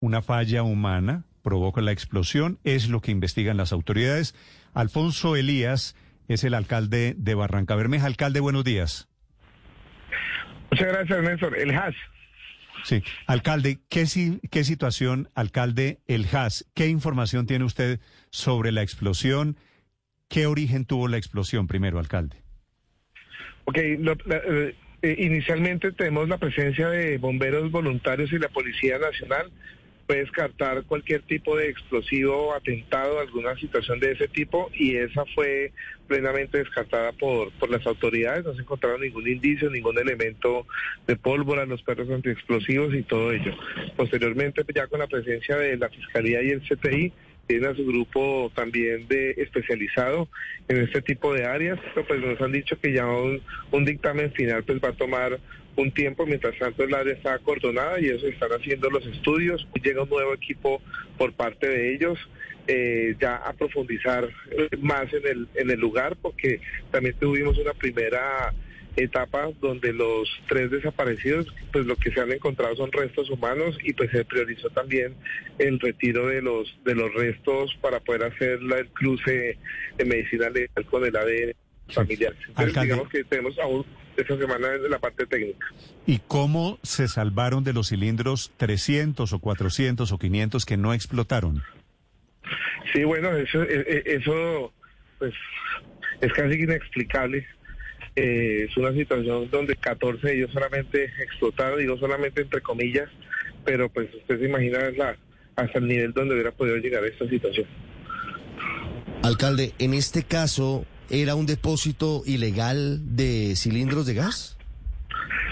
una falla humana provoca la explosión, es lo que investigan las autoridades. Alfonso Elías es el alcalde de Barranca Bermeja. Alcalde, buenos días. Muchas gracias, Néstor. El HAS. Sí, alcalde, ¿qué, qué situación, alcalde, el HAS? ¿Qué información tiene usted sobre la explosión? ¿Qué origen tuvo la explosión primero, alcalde? Ok, eh, eh, inicialmente tenemos la presencia de bomberos voluntarios y la Policía Nacional puede descartar cualquier tipo de explosivo, atentado, alguna situación de ese tipo y esa fue plenamente descartada por, por las autoridades. No se encontraron ningún indicio, ningún elemento de pólvora, los perros antiexplosivos y todo ello. Posteriormente, ya con la presencia de la Fiscalía y el CTI, tiene a su grupo también de especializado en este tipo de áreas, pero pues nos han dicho que ya un, un dictamen final pues va a tomar un tiempo, mientras tanto el área está acordonada y eso están haciendo los estudios. Llega un nuevo equipo por parte de ellos. Eh, ya a profundizar eh, más en el, en el lugar porque también tuvimos una primera etapa donde los tres desaparecidos, pues lo que se han encontrado son restos humanos y pues se priorizó también el retiro de los de los restos para poder hacer el cruce de medicina legal con el ADN familiar. Entonces, digamos que tenemos aún esta semana desde la parte técnica. ¿Y cómo se salvaron de los cilindros 300 o 400 o 500 que no explotaron? Sí, bueno, eso, e, e, eso pues es casi inexplicable. Eh, es una situación donde 14 de ellos solamente explotaron, digo solamente entre comillas, pero pues usted se imagina la, hasta el nivel donde hubiera podido llegar esta situación. Alcalde, en este caso, ¿Era un depósito ilegal de cilindros de gas?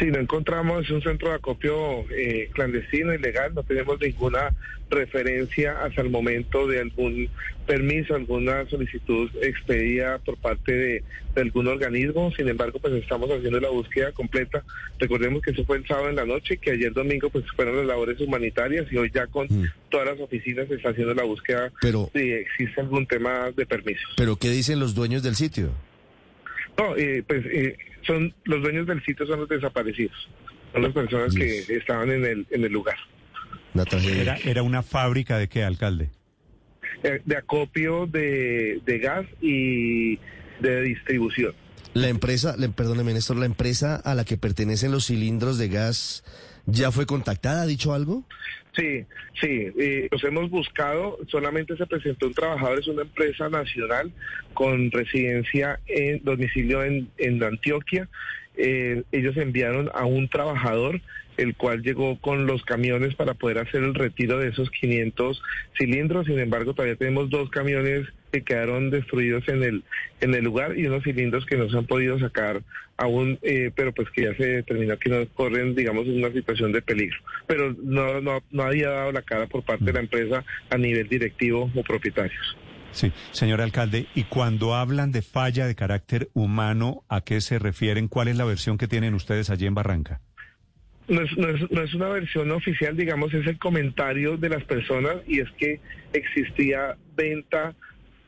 Sí, no encontramos un centro de acopio eh, clandestino, ilegal, no tenemos ninguna referencia hasta el momento de algún permiso, alguna solicitud expedida por parte de, algún organismo. Sin embargo, pues estamos haciendo la búsqueda completa. Recordemos que eso fue el sábado en la noche, que ayer domingo pues fueron las labores humanitarias y hoy ya con mm. todas las oficinas se está haciendo la búsqueda pero, si existe algún tema de permisos. ¿Pero qué dicen los dueños del sitio? No, eh, pues eh, son los dueños del sitio son los desaparecidos, son las personas que estaban en el en el lugar. Era, era una fábrica de qué, alcalde? Eh, de acopio de, de gas y de distribución. La empresa, le, perdóneme Néstor, la empresa a la que pertenecen los cilindros de gas ¿Ya fue contactada? ¿Ha dicho algo? Sí, sí, eh, los hemos buscado. Solamente se presentó un trabajador, es una empresa nacional con residencia en domicilio en, en Antioquia. Eh, ellos enviaron a un trabajador el cual llegó con los camiones para poder hacer el retiro de esos 500 cilindros. Sin embargo, todavía tenemos dos camiones que quedaron destruidos en el en el lugar y unos cilindros que no se han podido sacar aún, eh, pero pues que ya se determinó que no corren, digamos, en una situación de peligro. Pero no, no, no había dado la cara por parte de la empresa a nivel directivo o propietarios. Sí, señor alcalde, y cuando hablan de falla de carácter humano, ¿a qué se refieren? ¿Cuál es la versión que tienen ustedes allí en Barranca? no es, no, es, una versión oficial, digamos, es el comentario de las personas y es que existía venta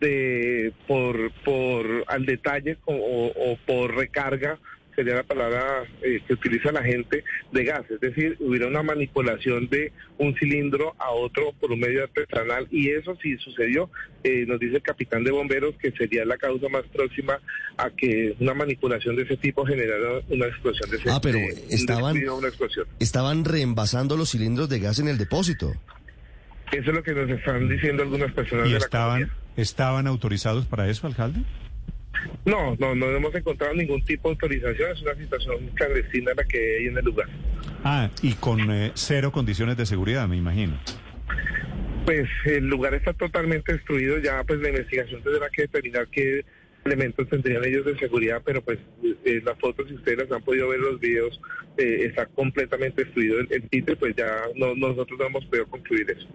de por por al detalle o, o por recarga sería la palabra eh, que utiliza la gente, de gas. Es decir, hubiera una manipulación de un cilindro a otro por un medio artesanal y eso sí sucedió. Eh, nos dice el capitán de bomberos que sería la causa más próxima a que una manipulación de ese tipo generara una explosión de ese Ah, pero estaban, estaban reembasando los cilindros de gas en el depósito. Eso es lo que nos están diciendo algunas personas. ¿Y de estaban, estaban autorizados para eso, alcalde? No, no, no hemos encontrado ningún tipo de autorización, es una situación clandestina la que hay en el lugar. Ah, y con eh, cero condiciones de seguridad, me imagino. Pues el lugar está totalmente destruido, ya pues la investigación tendrá que determinar qué elementos tendrían ellos de seguridad, pero pues eh, las fotos, si ustedes las han podido ver, los videos, eh, está completamente destruido el, el sitio, pues ya no, nosotros no hemos podido concluir eso.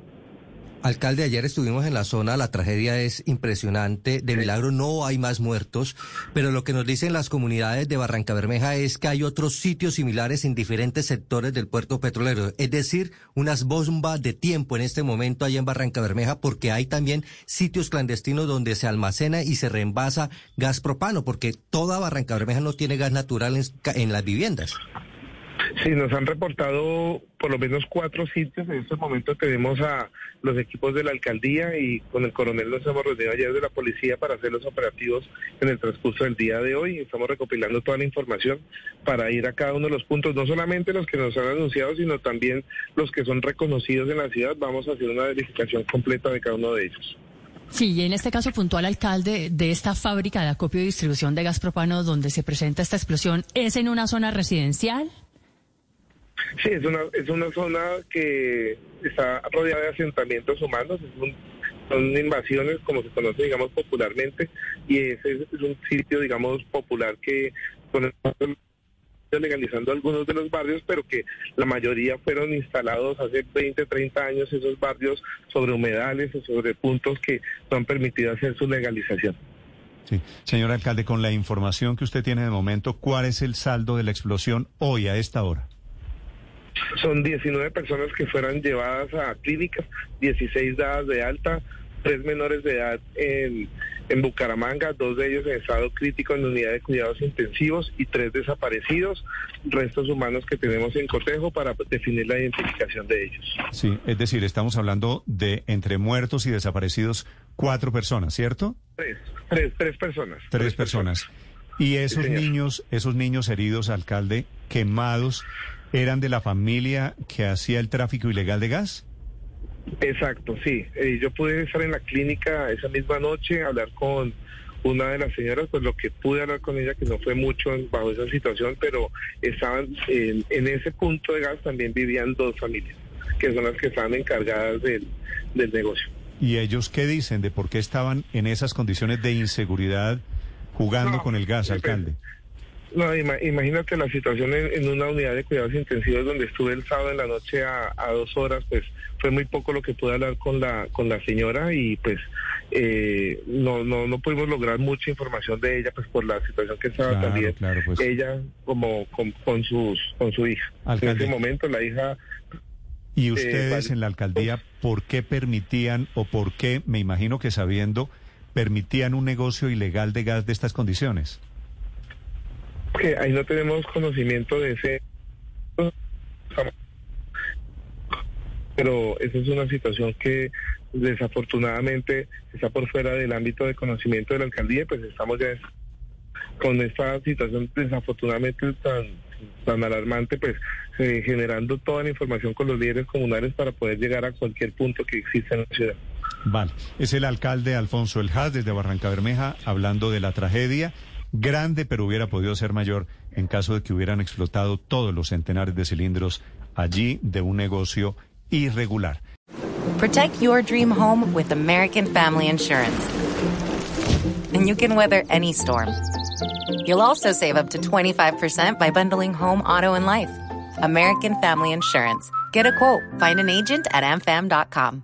Alcalde, ayer estuvimos en la zona, la tragedia es impresionante, de milagro no hay más muertos, pero lo que nos dicen las comunidades de Barranca Bermeja es que hay otros sitios similares en diferentes sectores del puerto petrolero, es decir, unas bombas de tiempo en este momento allá en Barranca Bermeja, porque hay también sitios clandestinos donde se almacena y se reembasa gas propano, porque toda Barranca Bermeja no tiene gas natural en, en las viviendas. Sí, nos han reportado por lo menos cuatro sitios. En este momento tenemos a los equipos de la alcaldía y con el coronel nos hemos reunido ayer de la policía para hacer los operativos en el transcurso del día de hoy. Estamos recopilando toda la información para ir a cada uno de los puntos, no solamente los que nos han anunciado, sino también los que son reconocidos en la ciudad. Vamos a hacer una verificación completa de cada uno de ellos. Sí, y en este caso puntual, alcalde de esta fábrica de acopio y distribución de gas propano donde se presenta esta explosión, ¿es en una zona residencial? Sí, es una, es una zona que está rodeada de asentamientos humanos, son invasiones como se conoce, digamos, popularmente, y ese es un sitio, digamos, popular que con legalizando algunos de los barrios, pero que la mayoría fueron instalados hace 20, 30 años esos barrios sobre humedales o sobre puntos que no han permitido hacer su legalización. Sí. Señor alcalde, con la información que usted tiene de momento, ¿cuál es el saldo de la explosión hoy a esta hora? Son 19 personas que fueron llevadas a clínicas, 16 dadas de alta, tres menores de edad en, en Bucaramanga, dos de ellos en estado crítico en la unidad de cuidados intensivos y tres desaparecidos, restos humanos que tenemos en cotejo para definir la identificación de ellos. Sí, es decir, estamos hablando de entre muertos y desaparecidos cuatro personas, ¿cierto? Tres, tres, tres personas. Tres, personas. Y esos niños, esos niños heridos, alcalde, quemados, ¿eran de la familia que hacía el tráfico ilegal de gas? Exacto, sí. Eh, yo pude estar en la clínica esa misma noche, hablar con una de las señoras, pues lo que pude hablar con ella, que no fue mucho bajo esa situación, pero estaban en, ese punto de gas también vivían dos familias, que son las que estaban encargadas del, del negocio. ¿Y ellos qué dicen de por qué estaban en esas condiciones de inseguridad jugando con el gas, alcalde? No, imagínate la situación en, una unidad de cuidados intensivos donde estuve el sábado en la noche a, dos horas, pues fue muy poco lo que pude hablar con la con la señora y pues eh, no, no no pudimos lograr mucha información de ella, pues por la situación que estaba también pues. ella como con, sus con su hija. En ese momento la hija ¿Y eh, ustedes en la alcaldía por qué permitían o por qué, me imagino que sabiendo, permitían un negocio ilegal de gas de estas condiciones? Que ahí no tenemos conocimiento de ese pero esa es una situación que desafortunadamente está por fuera del ámbito de conocimiento de la alcaldía, pues estamos ya con esta situación desafortunadamente tan, tan alarmante, pues eh, generando toda la información con los líderes comunales para poder llegar a cualquier punto que exista en la ciudad. Vale, es el alcalde Alfonso El desde Barranca Bermeja hablando de la tragedia grande, pero hubiera podido ser mayor en caso de que hubieran explotado todos los centenares de cilindros allí de un negocio irregular. Protect your dream home with American Family Insurance. And you can weather any storm. You'll also save up to 25% by bundling home, auto, and life. American Family Insurance. Get a quote. Find an agent at amfam.com.